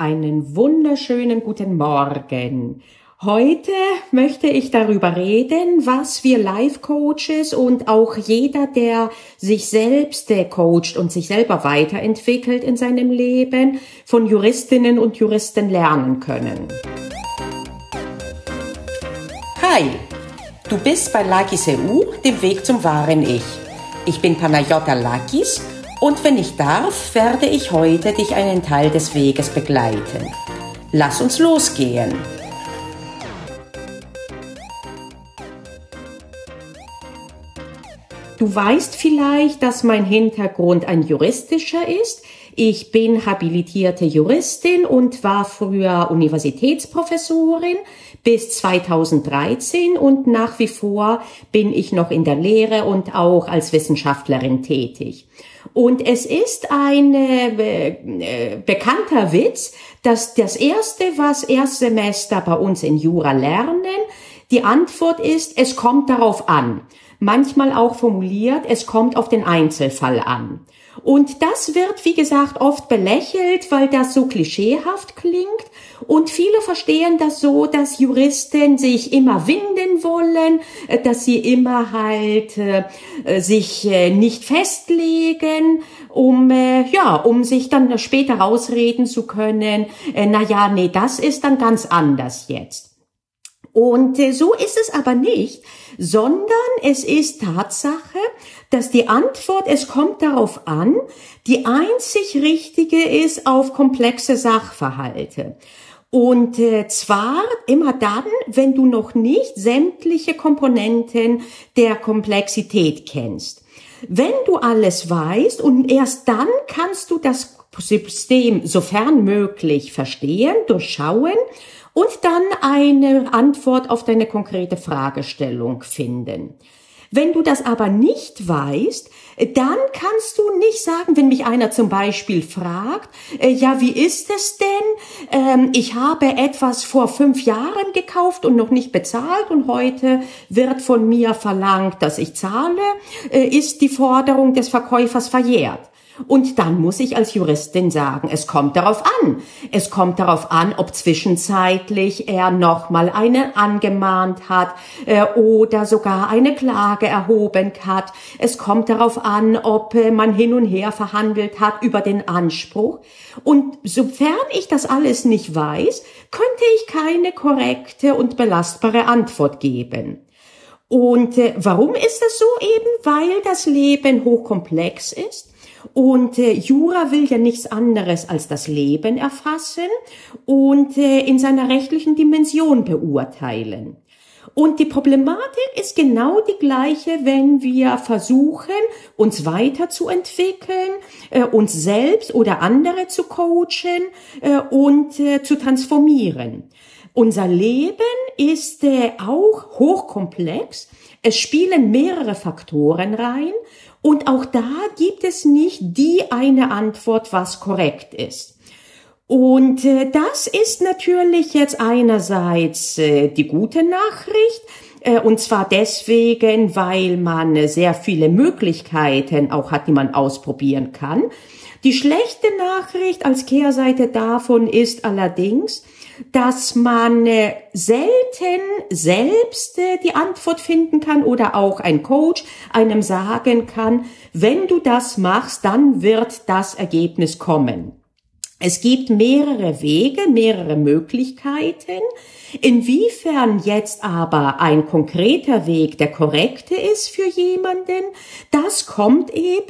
Einen wunderschönen guten Morgen. Heute möchte ich darüber reden, was wir Life-Coaches und auch jeder, der sich selbst coacht und sich selber weiterentwickelt in seinem Leben, von Juristinnen und Juristen lernen können. Hi, du bist bei Lakis EU, dem Weg zum wahren Ich. Ich bin Panayota Lakis und wenn ich darf, werde ich heute dich einen Teil des Weges begleiten. Lass uns losgehen. Du weißt vielleicht, dass mein Hintergrund ein juristischer ist. Ich bin habilitierte Juristin und war früher Universitätsprofessorin bis 2013 und nach wie vor bin ich noch in der Lehre und auch als Wissenschaftlerin tätig. Und es ist ein äh, äh, bekannter Witz, dass das erste, was Erstsemester bei uns in Jura lernen, die Antwort ist, es kommt darauf an. Manchmal auch formuliert, es kommt auf den Einzelfall an. Und das wird, wie gesagt, oft belächelt, weil das so klischeehaft klingt. Und viele verstehen das so, dass Juristen sich immer winden wollen, äh, dass sie immer halt äh, sich äh, nicht festlegen, um äh, ja, um sich dann später rausreden zu können. Äh, na ja, nee, das ist dann ganz anders jetzt. Und äh, so ist es aber nicht, sondern es ist Tatsache, dass die Antwort, es kommt darauf an, die einzig richtige ist auf komplexe Sachverhalte. Und äh, zwar immer dann, wenn du noch nicht sämtliche Komponenten der Komplexität kennst. Wenn du alles weißt und erst dann kannst du das System sofern möglich verstehen, durchschauen und dann eine Antwort auf deine konkrete Fragestellung finden. Wenn du das aber nicht weißt, dann kannst du nicht sagen, wenn mich einer zum Beispiel fragt, äh, ja, wie ist es denn? Ähm, ich habe etwas vor fünf Jahren gekauft und noch nicht bezahlt und heute wird von mir verlangt, dass ich zahle, äh, ist die Forderung des Verkäufers verjährt. Und dann muss ich als Juristin sagen, es kommt darauf an. Es kommt darauf an, ob zwischenzeitlich er nochmal einen angemahnt hat äh, oder sogar eine Klage erhoben hat. Es kommt darauf an, ob äh, man hin und her verhandelt hat über den Anspruch. Und sofern ich das alles nicht weiß, könnte ich keine korrekte und belastbare Antwort geben. Und äh, warum ist das so eben? Weil das Leben hochkomplex ist und äh, Jura will ja nichts anderes als das Leben erfassen und äh, in seiner rechtlichen Dimension beurteilen. Und die Problematik ist genau die gleiche, wenn wir versuchen, uns weiterzuentwickeln, äh, uns selbst oder andere zu coachen äh, und äh, zu transformieren. Unser Leben ist äh, auch hochkomplex. Es spielen mehrere Faktoren rein und auch da gibt es nicht die eine Antwort, was korrekt ist. Und äh, das ist natürlich jetzt einerseits äh, die gute Nachricht, äh, und zwar deswegen, weil man sehr viele Möglichkeiten auch hat, die man ausprobieren kann. Die schlechte Nachricht als Kehrseite davon ist allerdings, dass man äh, selten selbst äh, die Antwort finden kann oder auch ein Coach einem sagen kann, wenn du das machst, dann wird das Ergebnis kommen. Es gibt mehrere Wege, mehrere Möglichkeiten. Inwiefern jetzt aber ein konkreter Weg der korrekte ist für jemanden, das kommt eben,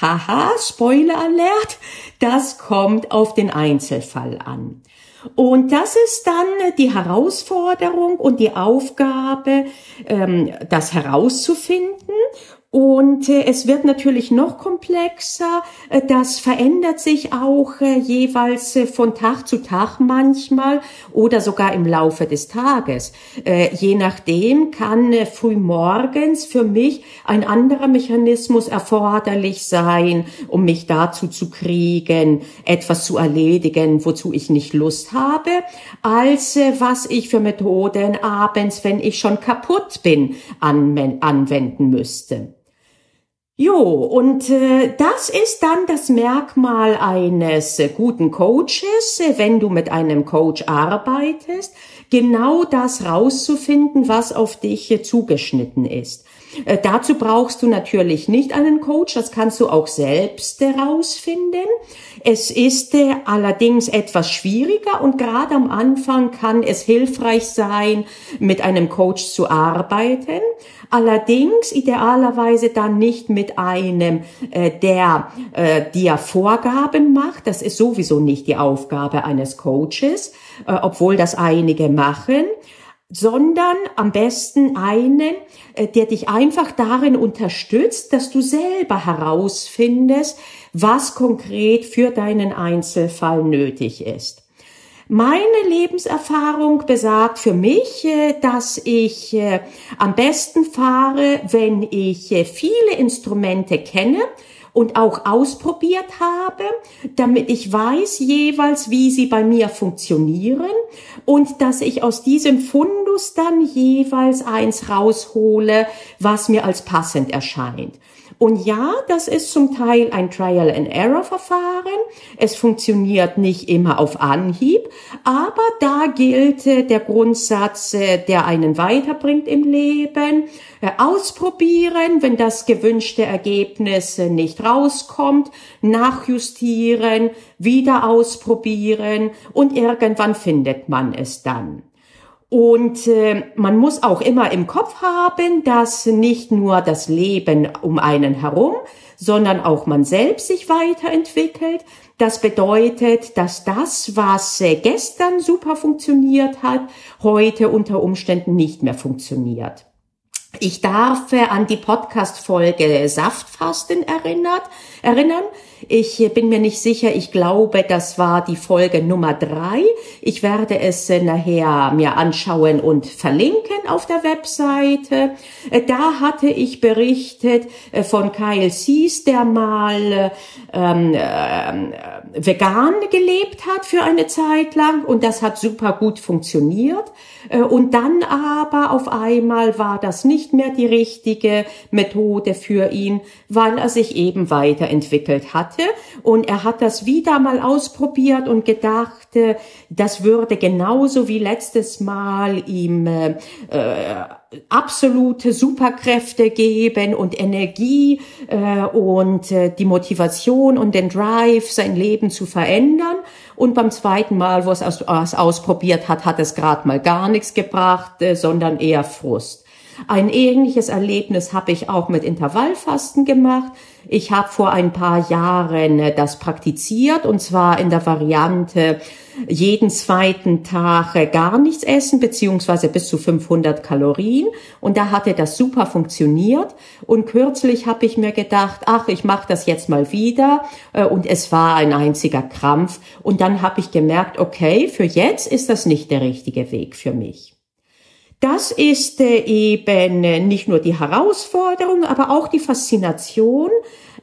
haha, Spoiler Alert, das kommt auf den Einzelfall an. Und das ist dann die Herausforderung und die Aufgabe, ähm, das herauszufinden und äh, es wird natürlich noch komplexer. Äh, das verändert sich auch äh, jeweils von Tag zu Tag manchmal oder sogar im Laufe des Tages. Je nachdem kann frühmorgens für mich ein anderer Mechanismus erforderlich sein, um mich dazu zu kriegen, etwas zu erledigen, wozu ich nicht Lust habe, als was ich für Methoden abends, wenn ich schon kaputt bin, anwenden müsste. Jo, und äh, das ist dann das Merkmal eines äh, guten Coaches, äh, wenn du mit einem Coach arbeitest, genau das rauszufinden, was auf dich zugeschnitten ist. Äh, dazu brauchst du natürlich nicht einen Coach, das kannst du auch selbst herausfinden. Es ist äh, allerdings etwas schwieriger und gerade am Anfang kann es hilfreich sein, mit einem Coach zu arbeiten. Allerdings idealerweise dann nicht mit einem, äh, der äh, dir Vorgaben macht. Das ist sowieso nicht die Aufgabe eines Coaches, obwohl das einige machen sondern am besten einen, äh, der dich einfach darin unterstützt, dass du selber herausfindest, was konkret für deinen Einzelfall nötig ist. Meine Lebenserfahrung besagt für mich, äh, dass ich äh, am besten fahre, wenn ich viele Instrumente kenne, und auch ausprobiert habe, damit ich weiß jeweils, wie sie bei mir funktionieren und dass ich aus diesem Fundus dann jeweils eins raushole, was mir als passend erscheint. Und ja, das ist zum Teil ein Trial-and-Error-Verfahren. Es funktioniert nicht immer auf Anhieb, aber da gilt äh, der Grundsatz, äh, der einen weiterbringt im Leben. Äh, ausprobieren, wenn das gewünschte Ergebnis nicht rauskommt, nachjustieren, wieder ausprobieren und irgendwann findet man es dann. Und äh, man muss auch immer im Kopf haben, dass nicht nur das Leben um einen herum, sondern auch man selbst sich weiterentwickelt. Das bedeutet, dass das, was äh, gestern super funktioniert hat, heute unter Umständen nicht mehr funktioniert. Ich darf äh, an die Podcast-Folge Saftfasten erinnert, erinnern. Ich bin mir nicht sicher. Ich glaube, das war die Folge Nummer drei. Ich werde es äh, nachher mir anschauen und verlinken auf der Webseite. Äh, da hatte ich berichtet äh, von Kyle Sees, der mal ähm, äh, vegan gelebt hat für eine Zeit lang und das hat super gut funktioniert. Und dann aber auf einmal war das nicht mehr die richtige Methode für ihn, weil er sich eben weiterentwickelt hat hatte und er hat das wieder mal ausprobiert und gedacht, äh, das würde genauso wie letztes Mal ihm äh, äh, absolute Superkräfte geben und Energie äh, und äh, die Motivation und den Drive, sein Leben zu verändern. Und beim zweiten Mal, wo es aus, ausprobiert hat, hat es gerade mal gar nichts gebracht, äh, sondern eher Frust. Ein ähnliches Erlebnis habe ich auch mit Intervallfasten gemacht. Ich habe vor ein paar Jahren äh, das praktiziert und zwar in der Variante jeden zweiten Tag äh, gar nichts essen beziehungsweise bis zu 500 Kalorien und da hatte das super funktioniert und kürzlich habe ich mir gedacht, ach, ich mache das jetzt mal wieder äh, und es war ein einziger Krampf und dann habe ich gemerkt, okay, für jetzt ist das nicht der richtige Weg für mich. Das ist äh, eben nicht nur die Herausforderung, aber auch die Faszination.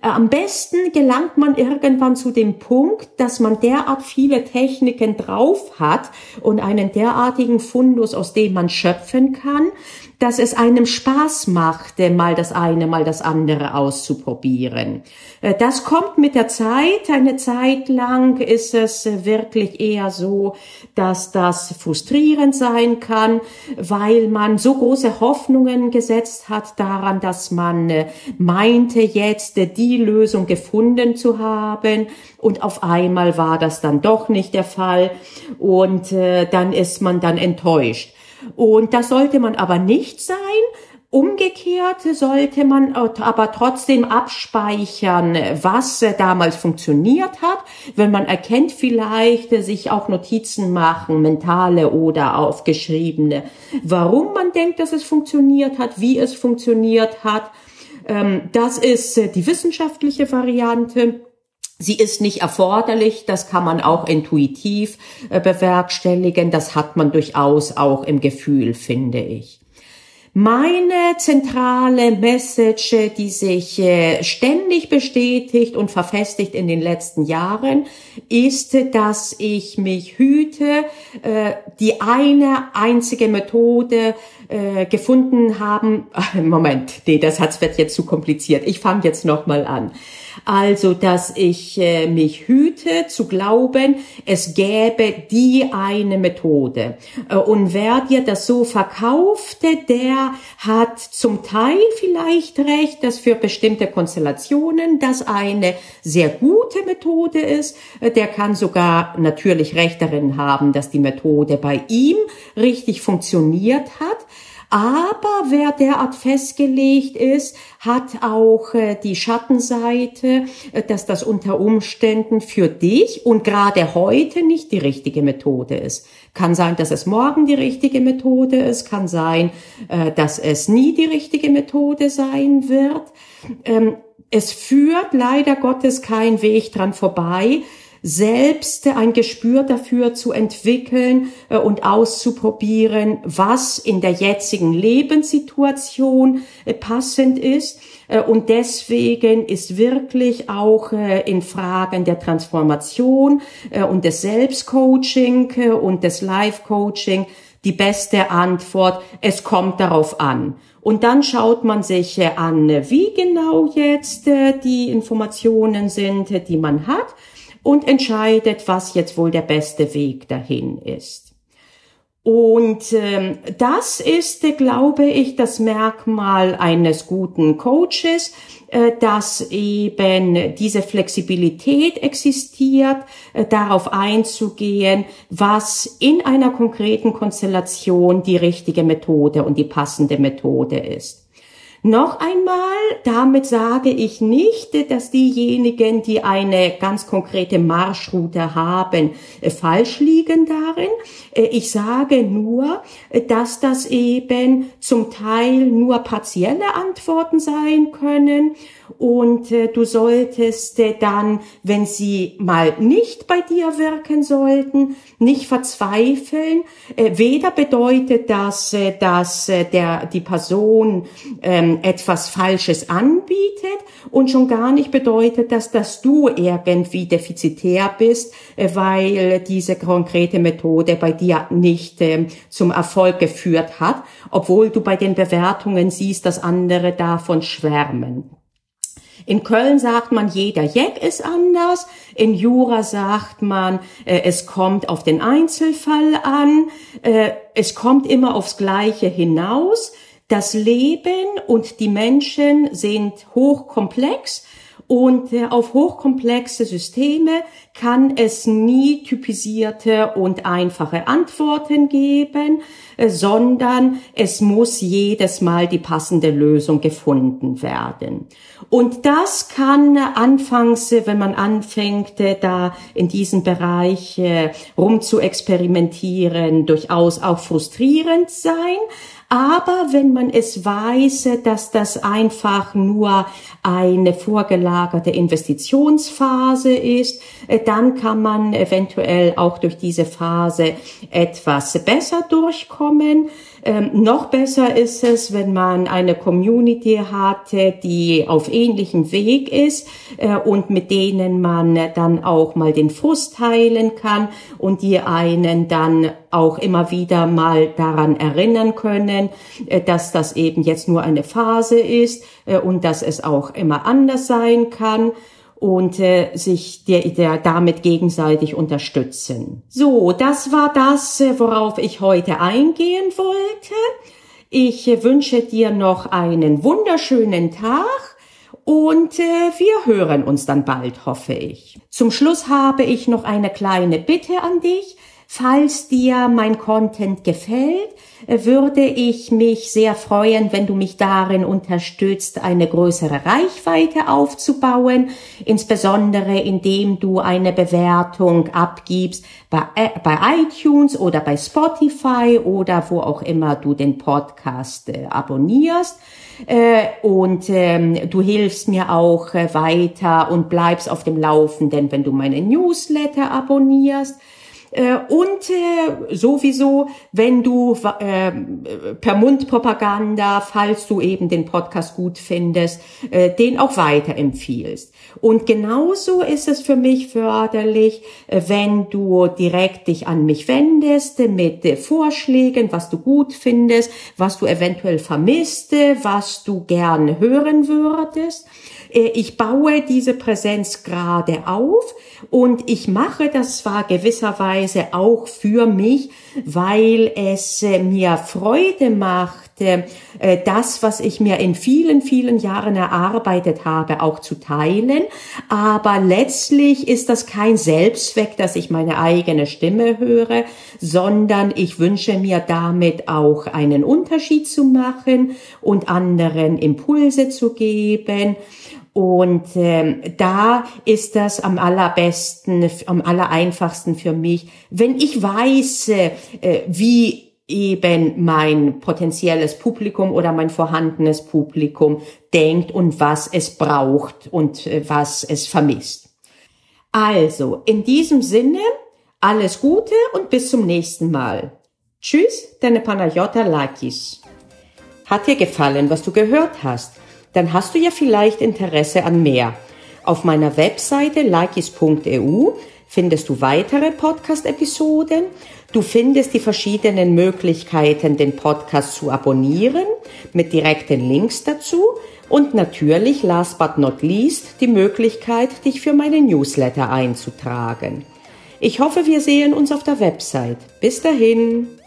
Äh, am besten gelangt man irgendwann zu dem Punkt, dass man derart viele Techniken drauf hat und einen derartigen Fundus, aus dem man schöpfen kann, dass es einem Spaß machte, mal das eine, mal das andere auszuprobieren. Äh, das kommt mit der Zeit. Eine Zeit lang ist es wirklich eher so, dass das frustrierend sein kann, weil man so große Hoffnungen gesetzt hat daran, dass man äh, meinte, jetzt die Lösung gefunden zu haben. Und auf einmal war das dann doch nicht der Fall. Und äh, dann ist man dann enttäuscht. Und das sollte man aber nicht sein. Umgekehrt sollte man aber trotzdem abspeichern, was damals funktioniert hat. Wenn man erkennt, vielleicht sich auch Notizen machen, mentale oder aufgeschriebene, warum man denkt, dass es funktioniert hat, wie es funktioniert hat. Ähm, das ist die wissenschaftliche Variante. Sie ist nicht erforderlich, das kann man auch intuitiv äh, bewerkstelligen, das hat man durchaus auch im Gefühl, finde ich. Meine zentrale Message, die sich äh, ständig bestätigt und verfestigt in den letzten Jahren, ist, dass ich mich hüte, äh, die eine einzige Methode gefunden haben. Moment, nee, das wird jetzt zu kompliziert. Ich fange jetzt nochmal an. Also, dass ich äh, mich hüte zu glauben, es gäbe die eine Methode. Äh, und wer dir das so verkaufte, der hat zum Teil vielleicht recht, dass für bestimmte Konstellationen das eine sehr gute Methode ist. Äh, der kann sogar natürlich recht darin haben, dass die Methode bei ihm richtig funktioniert hat. Aber wer derart festgelegt ist, hat auch äh, die Schattenseite, äh, dass das unter Umständen für dich und gerade heute nicht die richtige Methode ist. Kann sein, dass es morgen die richtige Methode ist, kann sein, äh, dass es nie die richtige Methode sein wird. Ähm, es führt leider Gottes kein Weg dran vorbei, selbst ein Gespür dafür zu entwickeln äh, und auszuprobieren, was in der jetzigen Lebenssituation äh, passend ist. Äh, und deswegen ist wirklich auch in Fragen der Transformation und des Selbstcoaching und des Life-Coaching die beste Antwort, es kommt darauf an. Und dann schaut man sich an, wie genau jetzt die Informationen sind, die man hat und entscheidet, was jetzt wohl der beste Weg dahin ist. Und ähm, das ist, glaube ich, das Merkmal eines guten Coaches, äh, dass eben diese Flexibilität existiert, äh, darauf einzugehen, was in einer konkreten Konstellation die richtige Methode und die passende Methode ist. Noch einmal, damit sage ich nicht, dass diejenigen, die eine ganz konkrete Marschroute haben, äh, falsch liegen darin. Äh, ich sage nur, äh, dass das eben zum Teil nur partielle Antworten sein können und du solltest dann, wenn sie mal nicht bei dir wirken sollten, nicht verzweifeln. Weder bedeutet das, dass der, die Person ähm, etwas Falsches anbietet und schon gar nicht bedeutet das, dass du irgendwie defizitär bist, äh, weil diese konkrete Methode bei dir nicht äh, zum Erfolg geführt hat, obwohl du bei den Bewertungen siehst, dass andere davon schwärmen. In Köln sagt man, jeder Jack ist anders. In Jura sagt man, äh, es kommt auf den Einzelfall an. Äh, es kommt immer aufs Gleiche hinaus. Das Leben und die Menschen sind hochkomplex und äh, auf hochkomplexe Systeme kann es nie typisierte und einfache Antworten geben, äh, sondern es muss jedes Mal die passende Lösung gefunden werden. Und das kann anfangs, äh, wenn man anfängt, da in diesem Bereich rum zu experimentieren, durchaus auch frustrierend sein. Aber wenn man es weiß, dass das einfach nur eine vorgelagerte Investitionsphase ist, dann kann man eventuell auch durch diese Phase etwas besser durchkommen. Ähm, noch besser ist es, wenn man eine Community hat, die auf ähnlichem Weg ist äh, und mit denen man dann auch mal den Frust teilen kann und die einen dann auch immer wieder mal daran erinnern können, äh, dass das eben jetzt nur eine Phase ist äh, und dass es auch immer anders sein kann und äh, sich der, der damit gegenseitig unterstützen. So, das war das, äh, worauf ich heute eingehen wollte. Ich wünsche dir noch einen wunderschönen Tag und äh, wir hören uns dann bald, hoffe ich. Zum Schluss habe ich noch eine kleine Bitte an dich. Falls dir mein Content gefällt, würde ich mich sehr freuen, wenn du mich darin unterstützt, eine größere Reichweite aufzubauen, insbesondere indem du eine Bewertung abgibst bei, äh, bei iTunes oder bei Spotify oder wo auch immer du den Podcast äh, abonnierst. Äh, und ähm, du hilfst mir auch äh, weiter und bleibst auf dem Laufenden, wenn du meine Newsletter abonnierst. Äh, und äh, sowieso, wenn du äh, per Mundpropaganda, falls du eben den Podcast gut findest, äh, den auch weiterempfiehlst. Und genauso ist es für mich förderlich, äh, wenn du direkt dich an mich wendest mit äh, Vorschlägen, was du gut findest, was du eventuell vermisst, was du gern hören würdest. Ich baue diese Präsenz gerade auf und ich mache das zwar gewisserweise auch für mich, weil es äh, mir Freude macht, äh, das, was ich mir in vielen, vielen Jahren erarbeitet habe, auch zu teilen. Aber letztlich ist das kein Selbstzweck, dass ich meine eigene Stimme höre, sondern ich wünsche mir damit auch einen Unterschied zu machen und anderen Impulse zu geben. Und ähm, da ist das am allerbesten, am allereinfachsten für mich, wenn ich weiß, äh, wie eben mein potenzielles Publikum oder mein vorhandenes Publikum denkt und was es braucht und äh, was es vermisst. Also, in diesem Sinne, alles Gute und bis zum nächsten Mal. Tschüss, deine Panayota Lakis. Hat dir gefallen, was du gehört hast? Dann hast du ja vielleicht Interesse an mehr. Auf meiner Webseite likis.eu findest du weitere Podcast-Episoden. Du findest die verschiedenen Möglichkeiten, den Podcast zu abonnieren, mit direkten Links dazu. Und natürlich, last but not least, die Möglichkeit, dich für meine Newsletter einzutragen. Ich hoffe, wir sehen uns auf der Website. Bis dahin.